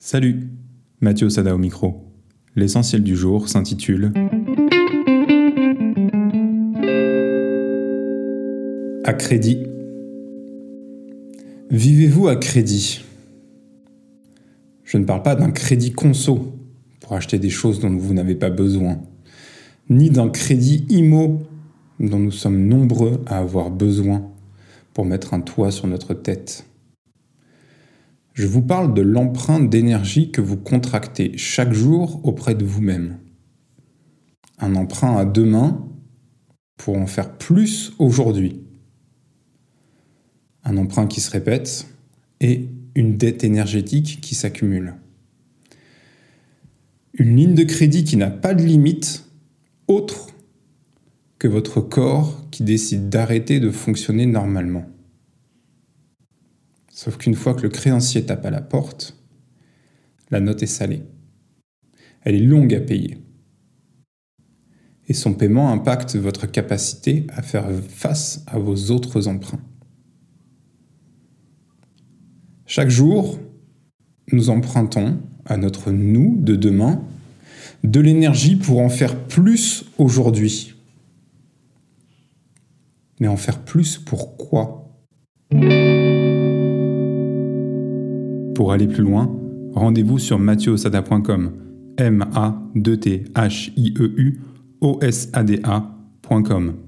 Salut, Mathieu Sada au micro. L'essentiel du jour s'intitule À crédit. Vivez-vous à crédit? Je ne parle pas d'un crédit conso pour acheter des choses dont vous n'avez pas besoin, ni d'un crédit IMO dont nous sommes nombreux à avoir besoin pour mettre un toit sur notre tête. Je vous parle de l'empreinte d'énergie que vous contractez chaque jour auprès de vous-même. Un emprunt à deux mains pour en faire plus aujourd'hui. Un emprunt qui se répète et une dette énergétique qui s'accumule. Une ligne de crédit qui n'a pas de limite autre que votre corps qui décide d'arrêter de fonctionner normalement. Sauf qu'une fois que le créancier tape à la porte, la note est salée. Elle est longue à payer. Et son paiement impacte votre capacité à faire face à vos autres emprunts. Chaque jour, nous empruntons à notre nous de demain de l'énergie pour en faire plus aujourd'hui. Mais en faire plus pour Pour aller plus loin, rendez-vous sur mathieuosada.com. M-A-2-T-H-I-E-U-O-S-A-D-A.com.